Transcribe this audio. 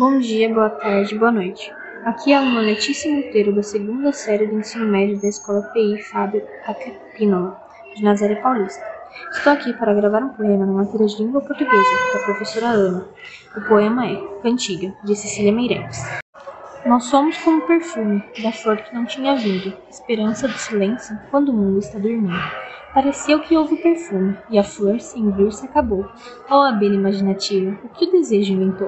Bom dia, boa tarde, boa noite. Aqui é a aluna Letícia Monteiro, da segunda série do ensino médio da Escola PI Fábio Acapinola, de Nazaré Paulista. Estou aqui para gravar um poema na matéria de língua portuguesa, da professora Ana. O poema é Cantiga, de Cecília Meireles. Nós somos como o perfume da flor que não tinha vindo, esperança do silêncio quando o mundo está dormindo. Pareceu que houve perfume, e a flor sem vir se acabou. Ó oh, abelha imaginativa, o que o desejo inventou?